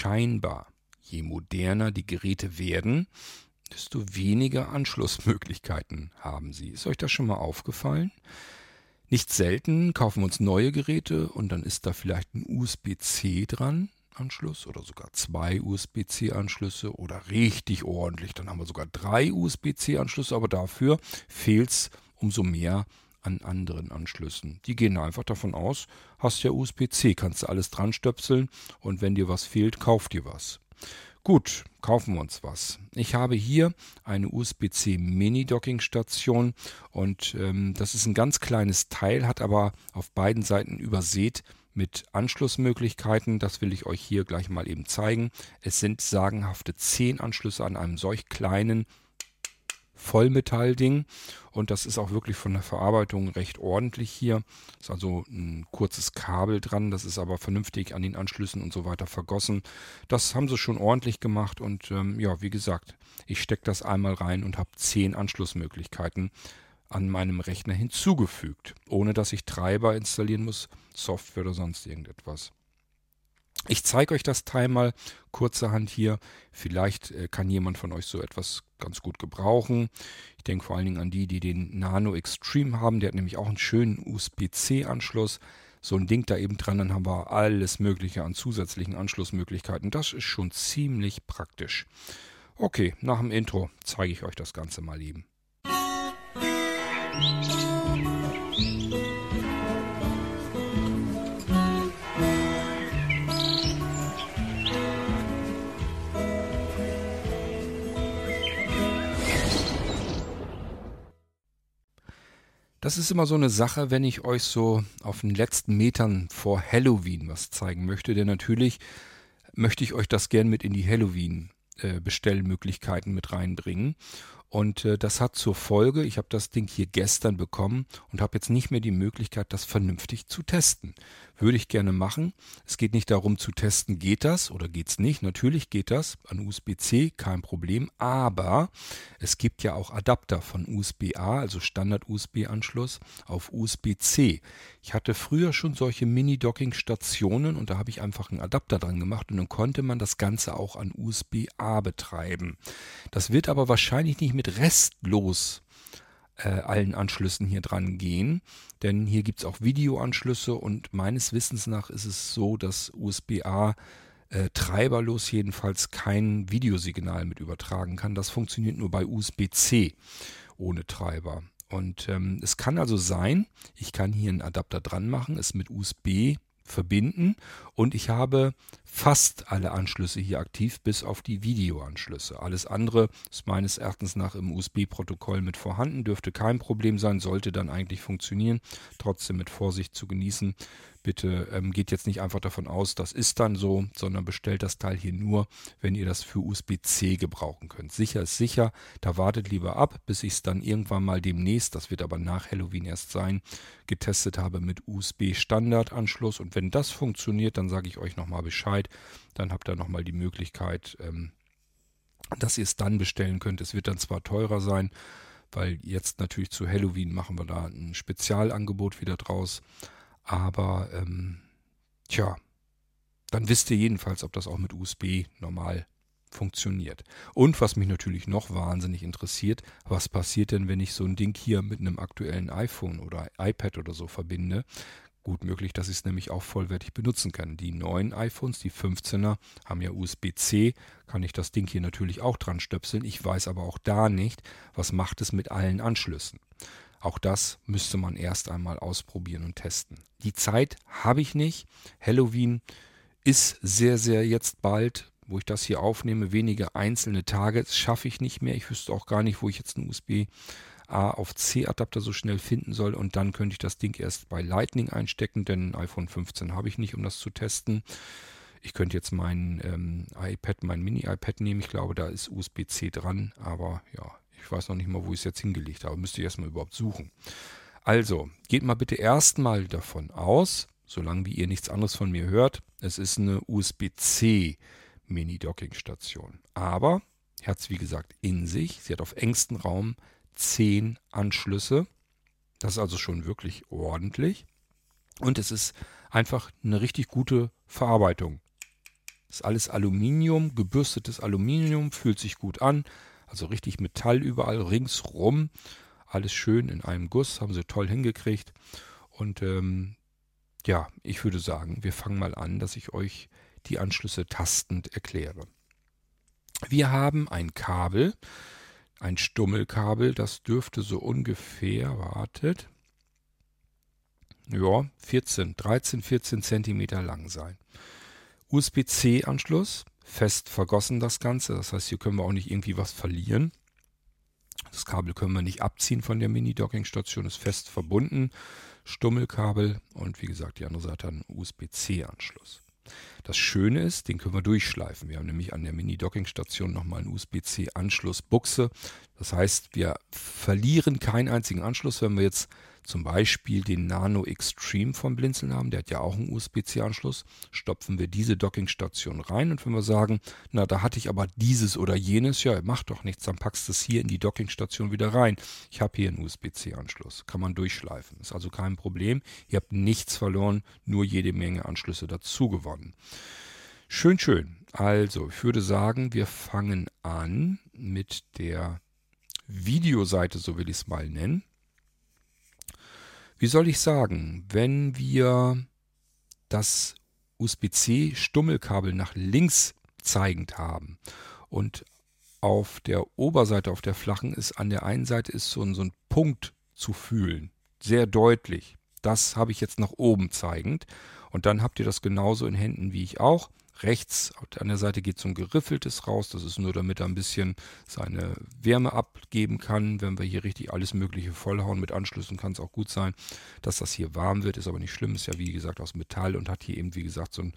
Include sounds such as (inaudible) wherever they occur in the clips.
scheinbar, je moderner die Geräte werden, desto weniger Anschlussmöglichkeiten haben sie. Ist euch das schon mal aufgefallen? Nicht selten kaufen wir uns neue Geräte und dann ist da vielleicht ein USB-C dran, Anschluss oder sogar zwei USB-C-Anschlüsse oder richtig ordentlich, dann haben wir sogar drei USB-C-Anschlüsse, aber dafür fehlt es umso mehr an anderen Anschlüssen. Die gehen einfach davon aus, hast ja USB-C, kannst du alles dran stöpseln und wenn dir was fehlt, kauf dir was. Gut, kaufen wir uns was. Ich habe hier eine USB-C Mini-Docking-Station und ähm, das ist ein ganz kleines Teil, hat aber auf beiden Seiten übersät mit Anschlussmöglichkeiten. Das will ich euch hier gleich mal eben zeigen. Es sind sagenhafte 10 Anschlüsse an einem solch kleinen Vollmetallding und das ist auch wirklich von der Verarbeitung recht ordentlich hier. Ist also ein kurzes Kabel dran, das ist aber vernünftig an den Anschlüssen und so weiter vergossen. Das haben sie schon ordentlich gemacht und ähm, ja, wie gesagt, ich stecke das einmal rein und habe zehn Anschlussmöglichkeiten an meinem Rechner hinzugefügt, ohne dass ich Treiber installieren muss, Software oder sonst irgendetwas. Ich zeige euch das Teil mal kurzerhand hier. Vielleicht äh, kann jemand von euch so etwas ganz gut gebrauchen. Ich denke vor allen Dingen an die, die den Nano Extreme haben. Der hat nämlich auch einen schönen USB-C-Anschluss. So ein Ding da eben dran, dann haben wir alles Mögliche an zusätzlichen Anschlussmöglichkeiten. Das ist schon ziemlich praktisch. Okay, nach dem Intro zeige ich euch das Ganze mal eben. Musik Das ist immer so eine Sache, wenn ich euch so auf den letzten Metern vor Halloween was zeigen möchte. Denn natürlich möchte ich euch das gern mit in die Halloween-Bestellmöglichkeiten äh, mit reinbringen. Und äh, das hat zur Folge, ich habe das Ding hier gestern bekommen und habe jetzt nicht mehr die Möglichkeit, das vernünftig zu testen. Würde ich gerne machen. Es geht nicht darum zu testen, geht das oder geht es nicht. Natürlich geht das an USB-C, kein Problem. Aber es gibt ja auch Adapter von USB-A, also Standard-USB-Anschluss, auf USB-C. Ich hatte früher schon solche Mini-Docking-Stationen und da habe ich einfach einen Adapter dran gemacht und dann konnte man das Ganze auch an USB-A betreiben. Das wird aber wahrscheinlich nicht mit restlos äh, allen Anschlüssen hier dran gehen. Denn hier gibt es auch Videoanschlüsse und meines Wissens nach ist es so, dass USB-A äh, treiberlos jedenfalls kein Videosignal mit übertragen kann. Das funktioniert nur bei USB-C ohne Treiber. Und ähm, es kann also sein, ich kann hier einen Adapter dran machen, es mit USB verbinden und ich habe fast alle Anschlüsse hier aktiv, bis auf die Videoanschlüsse. Alles andere ist meines Erachtens nach im USB-Protokoll mit vorhanden, dürfte kein Problem sein, sollte dann eigentlich funktionieren. Trotzdem mit Vorsicht zu genießen. Bitte ähm, geht jetzt nicht einfach davon aus, das ist dann so, sondern bestellt das Teil hier nur, wenn ihr das für USB-C gebrauchen könnt. Sicher ist sicher, da wartet lieber ab, bis ich es dann irgendwann mal demnächst, das wird aber nach Halloween erst sein, getestet habe mit USB-Standardanschluss. Und wenn das funktioniert, dann sage ich euch nochmal Bescheid. Dann habt ihr nochmal die Möglichkeit, ähm, dass ihr es dann bestellen könnt. Es wird dann zwar teurer sein, weil jetzt natürlich zu Halloween machen wir da ein Spezialangebot wieder draus. Aber ähm, tja, dann wisst ihr jedenfalls, ob das auch mit USB normal funktioniert. Und was mich natürlich noch wahnsinnig interessiert, was passiert denn, wenn ich so ein Ding hier mit einem aktuellen iPhone oder iPad oder so verbinde? Gut möglich, dass ich es nämlich auch vollwertig benutzen kann. Die neuen iPhones, die 15er, haben ja USB-C, kann ich das Ding hier natürlich auch dran stöpseln. Ich weiß aber auch da nicht, was macht es mit allen Anschlüssen. Auch das müsste man erst einmal ausprobieren und testen. Die Zeit habe ich nicht. Halloween ist sehr, sehr jetzt bald, wo ich das hier aufnehme, wenige einzelne Tage. Das schaffe ich nicht mehr. Ich wüsste auch gar nicht, wo ich jetzt einen USB-A auf C-Adapter so schnell finden soll. Und dann könnte ich das Ding erst bei Lightning einstecken, denn ein iPhone 15 habe ich nicht, um das zu testen. Ich könnte jetzt mein ähm, iPad, mein Mini-iPad nehmen. Ich glaube, da ist USB-C dran. Aber ja, ich weiß noch nicht mal, wo ich es jetzt hingelegt habe. Müsste ich erstmal überhaupt suchen. Also, geht mal bitte erstmal davon aus, solange wie ihr nichts anderes von mir hört, es ist eine USB-C Mini-Docking-Station. Aber, es wie gesagt in sich, sie hat auf engstem Raum 10 Anschlüsse. Das ist also schon wirklich ordentlich. Und es ist einfach eine richtig gute Verarbeitung. ist alles Aluminium, gebürstetes Aluminium, fühlt sich gut an. Also richtig Metall überall ringsrum. Alles schön in einem Guss, haben sie toll hingekriegt. Und ähm, ja, ich würde sagen, wir fangen mal an, dass ich euch die Anschlüsse tastend erkläre. Wir haben ein Kabel, ein Stummelkabel, das dürfte so ungefähr, wartet, ja, 14, 13, 14 Zentimeter lang sein. USB-C-Anschluss, fest vergossen das Ganze, das heißt, hier können wir auch nicht irgendwie was verlieren. Das Kabel können wir nicht abziehen von der Mini-Docking-Station, ist fest verbunden. Stummelkabel und wie gesagt, die andere Seite hat einen USB-C-Anschluss. Das Schöne ist, den können wir durchschleifen. Wir haben nämlich an der Mini-Docking-Station nochmal einen USB-C-Anschlussbuchse. Das heißt, wir verlieren keinen einzigen Anschluss, wenn wir jetzt zum Beispiel den Nano Extreme von Blinzeln haben, der hat ja auch einen USB-C-Anschluss, stopfen wir diese Dockingstation rein und wenn wir sagen, na, da hatte ich aber dieses oder jenes, ja, macht doch nichts, dann packst du es hier in die Dockingstation wieder rein. Ich habe hier einen USB-C-Anschluss, kann man durchschleifen, ist also kein Problem. Ihr habt nichts verloren, nur jede Menge Anschlüsse dazu gewonnen. Schön, schön. Also, ich würde sagen, wir fangen an mit der Videoseite, so will ich es mal nennen wie soll ich sagen, wenn wir das USB-C-Stummelkabel nach links zeigend haben und auf der Oberseite, auf der flachen, ist an der einen Seite ist so ein, so ein Punkt zu fühlen. Sehr deutlich. Das habe ich jetzt nach oben zeigend. Und dann habt ihr das genauso in Händen wie ich auch. Rechts an der Seite geht so ein geriffeltes raus. Das ist nur, damit er ein bisschen seine Wärme abgeben kann. Wenn wir hier richtig alles Mögliche vollhauen mit Anschlüssen, kann es auch gut sein, dass das hier warm wird. Ist aber nicht schlimm. Ist ja wie gesagt aus Metall und hat hier eben wie gesagt so ein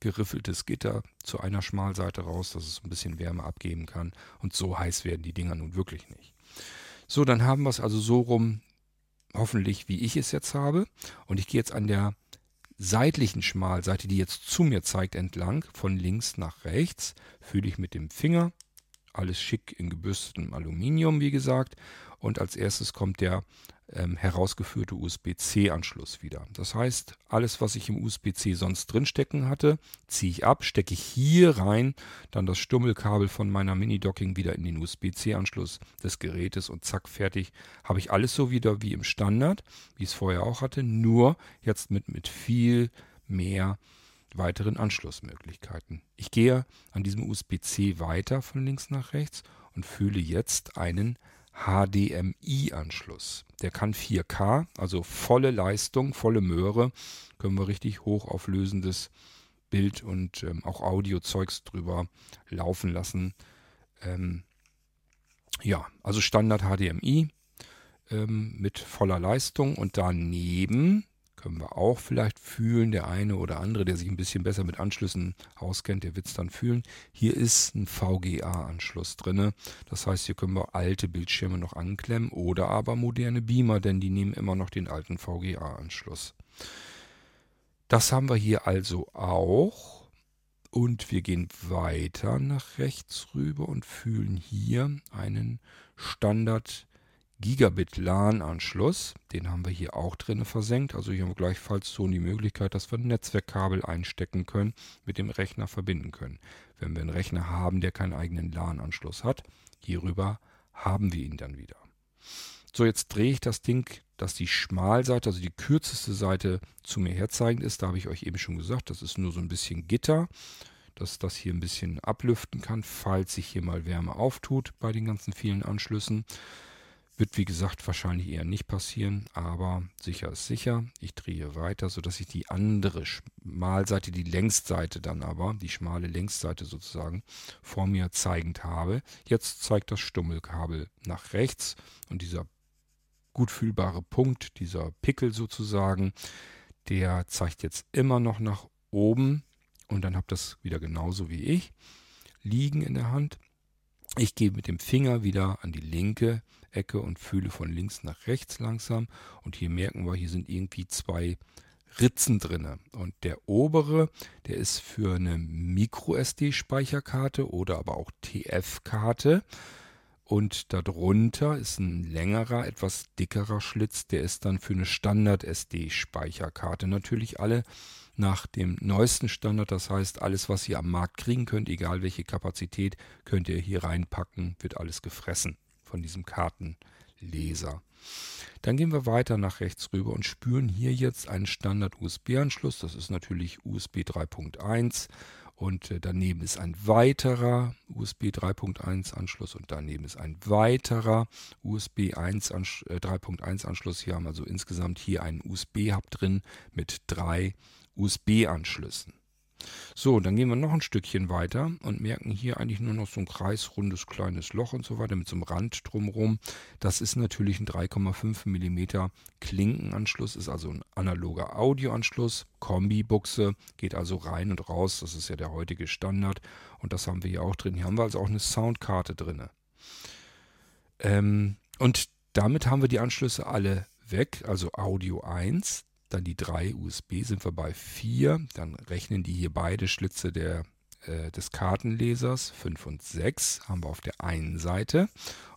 geriffeltes Gitter zu einer Schmalseite raus, dass es ein bisschen Wärme abgeben kann. Und so heiß werden die Dinger nun wirklich nicht. So, dann haben wir es also so rum, hoffentlich wie ich es jetzt habe. Und ich gehe jetzt an der seitlichen Schmalseite, die jetzt zu mir zeigt, entlang, von links nach rechts, fühle ich mit dem Finger. Alles schick in gebürstetem Aluminium, wie gesagt. Und als erstes kommt der ähm, herausgeführte USB-C-Anschluss wieder. Das heißt, alles, was ich im USB-C sonst drinstecken hatte, ziehe ich ab, stecke ich hier rein, dann das Stummelkabel von meiner Mini-Docking wieder in den USB-C-Anschluss des Gerätes und zack, fertig. Habe ich alles so wieder wie im Standard, wie ich es vorher auch hatte, nur jetzt mit, mit viel mehr weiteren Anschlussmöglichkeiten. Ich gehe an diesem USB-C weiter von links nach rechts und fühle jetzt einen HDMI-Anschluss. Der kann 4K, also volle Leistung, volle Möhre. Können wir richtig hochauflösendes Bild und ähm, auch Audiozeugs drüber laufen lassen. Ähm, ja, also Standard HDMI ähm, mit voller Leistung und daneben können wir auch vielleicht fühlen. Der eine oder andere, der sich ein bisschen besser mit Anschlüssen auskennt, der wird es dann fühlen. Hier ist ein VGA-Anschluss drin. Das heißt, hier können wir alte Bildschirme noch anklemmen oder aber moderne Beamer, denn die nehmen immer noch den alten VGA-Anschluss. Das haben wir hier also auch. Und wir gehen weiter nach rechts rüber und fühlen hier einen Standard Gigabit LAN-Anschluss. Den haben wir hier auch drin versenkt. Also hier haben wir gleichfalls so die Möglichkeit, dass wir ein Netzwerkkabel einstecken können, mit dem Rechner verbinden können. Wenn wir einen Rechner haben, der keinen eigenen LAN-Anschluss hat, hierüber haben wir ihn dann wieder. So, jetzt drehe ich das Ding, dass die Schmalseite, also die kürzeste Seite zu mir herzeigend ist. Da habe ich euch eben schon gesagt, das ist nur so ein bisschen Gitter, dass das hier ein bisschen ablüften kann, falls sich hier mal Wärme auftut bei den ganzen vielen Anschlüssen. Wird wie gesagt wahrscheinlich eher nicht passieren, aber sicher ist sicher. Ich drehe weiter, sodass ich die andere Schmalseite, die Längsseite dann aber, die schmale Längsseite sozusagen, vor mir zeigend habe. Jetzt zeigt das Stummelkabel nach rechts und dieser gut fühlbare Punkt, dieser Pickel sozusagen, der zeigt jetzt immer noch nach oben und dann habt das wieder genauso wie ich liegen in der Hand. Ich gehe mit dem Finger wieder an die linke Ecke und fühle von links nach rechts langsam. Und hier merken wir, hier sind irgendwie zwei Ritzen drinne. Und der obere, der ist für eine Micro-SD-Speicherkarte oder aber auch TF-Karte. Und darunter ist ein längerer, etwas dickerer Schlitz, der ist dann für eine Standard-SD-Speicherkarte. Natürlich alle nach dem neuesten Standard. Das heißt, alles, was ihr am Markt kriegen könnt, egal welche Kapazität, könnt ihr hier reinpacken, wird alles gefressen von diesem Kartenleser. Dann gehen wir weiter nach rechts rüber und spüren hier jetzt einen Standard-USB-Anschluss. Das ist natürlich USB 3.1 und äh, daneben ist ein weiterer USB 3.1 Anschluss und daneben ist ein weiterer USB 3.1 Anschluss. Hier haben wir also insgesamt hier einen USB-Hub drin mit drei USB-Anschlüssen. So, dann gehen wir noch ein Stückchen weiter und merken hier eigentlich nur noch so ein kreisrundes kleines Loch und so weiter mit so einem Rand drumherum. Das ist natürlich ein 3,5 mm Klinkenanschluss, ist also ein analoger Audioanschluss, Kombi-Buchse, geht also rein und raus. Das ist ja der heutige Standard und das haben wir hier auch drin. Hier haben wir also auch eine Soundkarte drin. Ähm, und damit haben wir die Anschlüsse alle weg, also Audio 1, dann die drei USB, sind wir bei vier. Dann rechnen die hier beide Schlitze der, äh, des Kartenlesers. 5 und 6 haben wir auf der einen Seite.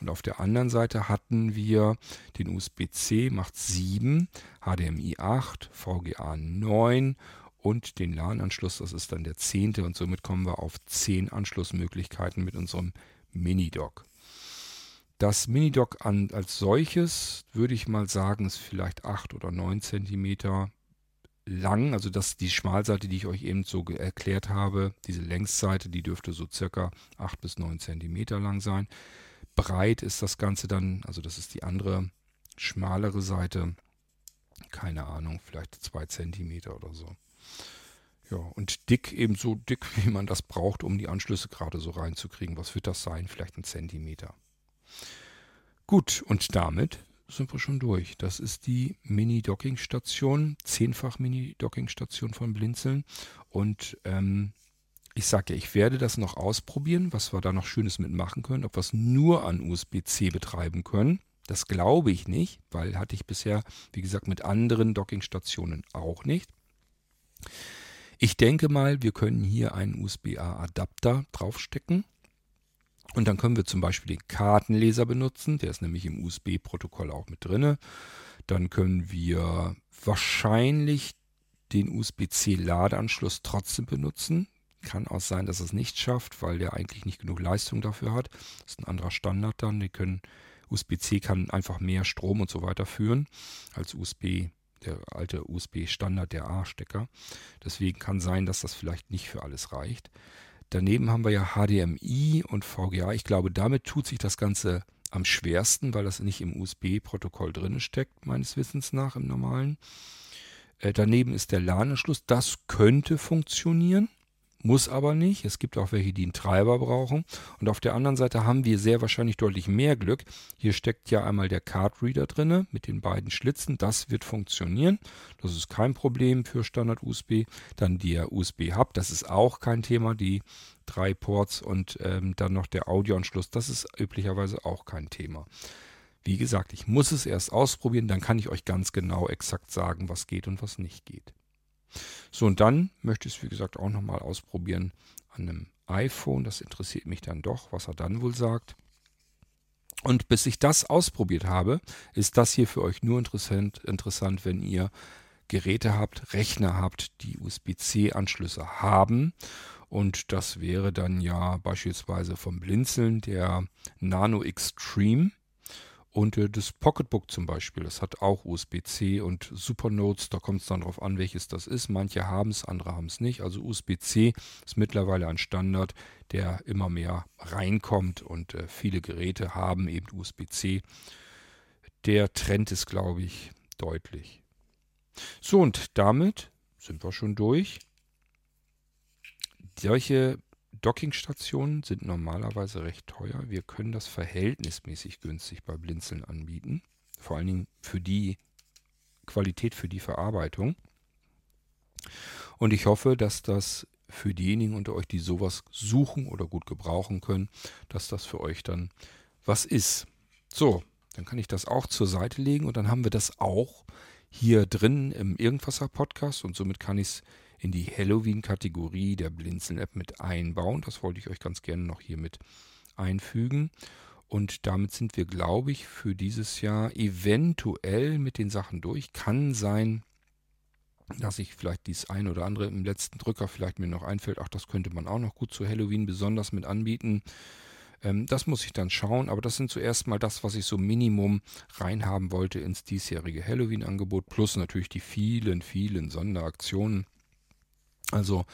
Und auf der anderen Seite hatten wir den USB-C, macht 7, HDMI 8, VGA 9 und den LAN-Anschluss, das ist dann der zehnte. Und somit kommen wir auf 10 Anschlussmöglichkeiten mit unserem Mini-Dock. Das Minidock an, als solches würde ich mal sagen, ist vielleicht 8 oder 9 cm lang. Also das die Schmalseite, die ich euch eben so erklärt habe, diese Längsseite, die dürfte so circa 8 bis 9 cm lang sein. Breit ist das Ganze dann, also das ist die andere schmalere Seite, keine Ahnung, vielleicht 2 cm oder so. Ja, und dick ebenso dick, (laughs) wie man das braucht, um die Anschlüsse gerade so reinzukriegen. Was wird das sein? Vielleicht ein Zentimeter. Gut, und damit sind wir schon durch. Das ist die Mini-Docking-Station, zehnfach Mini-Docking-Station von Blinzeln. Und ähm, ich sage ja, ich werde das noch ausprobieren, was wir da noch Schönes mitmachen können, ob wir es nur an USB-C betreiben können. Das glaube ich nicht, weil hatte ich bisher, wie gesagt, mit anderen Docking-Stationen auch nicht. Ich denke mal, wir können hier einen USB-A-Adapter draufstecken und dann können wir zum Beispiel den Kartenleser benutzen, der ist nämlich im USB-Protokoll auch mit drin. Dann können wir wahrscheinlich den USB-C-Ladeanschluss trotzdem benutzen. Kann auch sein, dass es nicht schafft, weil der eigentlich nicht genug Leistung dafür hat. Das ist ein anderer Standard dann. Die können USB-C kann einfach mehr Strom und so weiter führen als USB, der alte USB-Standard, der A-Stecker. Deswegen kann sein, dass das vielleicht nicht für alles reicht. Daneben haben wir ja HDMI und VGA. Ich glaube, damit tut sich das Ganze am schwersten, weil das nicht im USB-Protokoll drin steckt, meines Wissens nach im normalen. Äh, daneben ist der LAN-Anschluss. Das könnte funktionieren. Muss aber nicht. Es gibt auch welche, die einen Treiber brauchen. Und auf der anderen Seite haben wir sehr wahrscheinlich deutlich mehr Glück. Hier steckt ja einmal der Card Reader drin mit den beiden Schlitzen. Das wird funktionieren. Das ist kein Problem für Standard USB. Dann der USB Hub. Das ist auch kein Thema. Die drei Ports und ähm, dann noch der Audioanschluss. Das ist üblicherweise auch kein Thema. Wie gesagt, ich muss es erst ausprobieren. Dann kann ich euch ganz genau exakt sagen, was geht und was nicht geht. So, und dann möchte ich es, wie gesagt, auch nochmal ausprobieren an einem iPhone. Das interessiert mich dann doch, was er dann wohl sagt. Und bis ich das ausprobiert habe, ist das hier für euch nur interessant, interessant wenn ihr Geräte habt, Rechner habt, die USB-C-Anschlüsse haben. Und das wäre dann ja beispielsweise vom Blinzeln der Nano Extreme. Und äh, das Pocketbook zum Beispiel, das hat auch USB-C und Supernotes, da kommt es dann darauf an, welches das ist. Manche haben es, andere haben es nicht. Also USB-C ist mittlerweile ein Standard, der immer mehr reinkommt und äh, viele Geräte haben eben USB-C. Der Trend ist, glaube ich, deutlich. So, und damit sind wir schon durch. Solche Dockingstationen sind normalerweise recht teuer. Wir können das verhältnismäßig günstig bei Blinzeln anbieten. Vor allen Dingen für die Qualität, für die Verarbeitung. Und ich hoffe, dass das für diejenigen unter euch, die sowas suchen oder gut gebrauchen können, dass das für euch dann was ist. So, dann kann ich das auch zur Seite legen und dann haben wir das auch hier drin im Irgendwasser Podcast und somit kann ich es in die Halloween-Kategorie der Blinzeln-App mit einbauen. Das wollte ich euch ganz gerne noch hier mit einfügen. Und damit sind wir, glaube ich, für dieses Jahr eventuell mit den Sachen durch. Kann sein, dass ich vielleicht dies ein oder andere im letzten Drücker vielleicht mir noch einfällt, ach, das könnte man auch noch gut zu Halloween besonders mit anbieten. Ähm, das muss ich dann schauen, aber das sind zuerst mal das, was ich so Minimum reinhaben wollte ins diesjährige Halloween-Angebot, plus natürlich die vielen, vielen Sonderaktionen. Also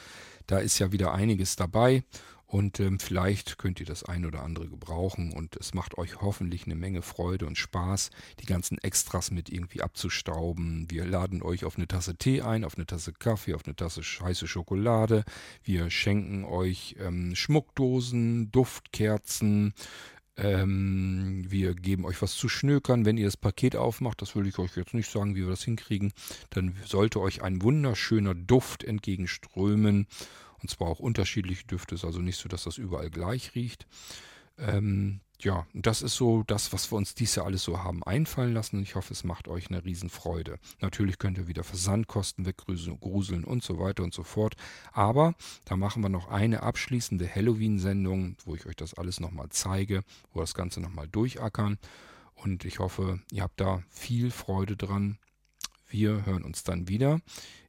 da ist ja wieder einiges dabei und ähm, vielleicht könnt ihr das ein oder andere gebrauchen und es macht euch hoffentlich eine Menge Freude und Spaß, die ganzen Extras mit irgendwie abzustauben. Wir laden euch auf eine Tasse Tee ein, auf eine Tasse Kaffee, auf eine Tasse heiße Schokolade. Wir schenken euch ähm, Schmuckdosen, Duftkerzen, ähm, wir geben euch was zu schnökern, wenn ihr das Paket aufmacht. Das will ich euch jetzt nicht sagen, wie wir das hinkriegen. Dann sollte euch ein wunderschöner Duft entgegenströmen. Und zwar auch unterschiedliche Düfte. Ist also nicht so, dass das überall gleich riecht. Ähm, ja, das ist so das, was wir uns dies Jahr alles so haben einfallen lassen. Und ich hoffe, es macht euch eine Riesenfreude. Natürlich könnt ihr wieder Versandkosten weggruseln und so weiter und so fort. Aber da machen wir noch eine abschließende Halloween-Sendung, wo ich euch das alles nochmal zeige, wo wir das Ganze nochmal durchackern. Und ich hoffe, ihr habt da viel Freude dran. Wir hören uns dann wieder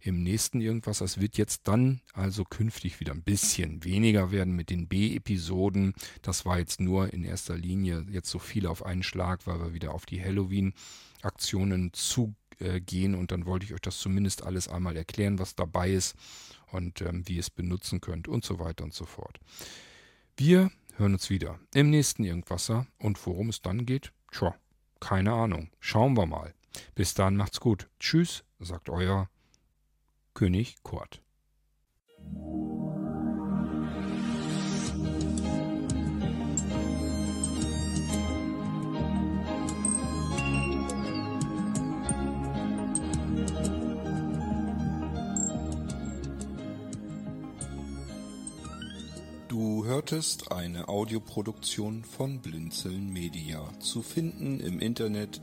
im nächsten irgendwas. Es wird jetzt dann also künftig wieder ein bisschen weniger werden mit den B-Episoden. Das war jetzt nur in erster Linie jetzt so viel auf einen Schlag, weil wir wieder auf die Halloween-Aktionen zugehen und dann wollte ich euch das zumindest alles einmal erklären, was dabei ist und ähm, wie ihr es benutzen könnt und so weiter und so fort. Wir hören uns wieder im nächsten Irgendwasser und worum es dann geht, tja, keine Ahnung. Schauen wir mal. Bis dann macht's gut. Tschüss, sagt euer König Kurt. Du hörtest eine Audioproduktion von Blinzeln Media, zu finden im Internet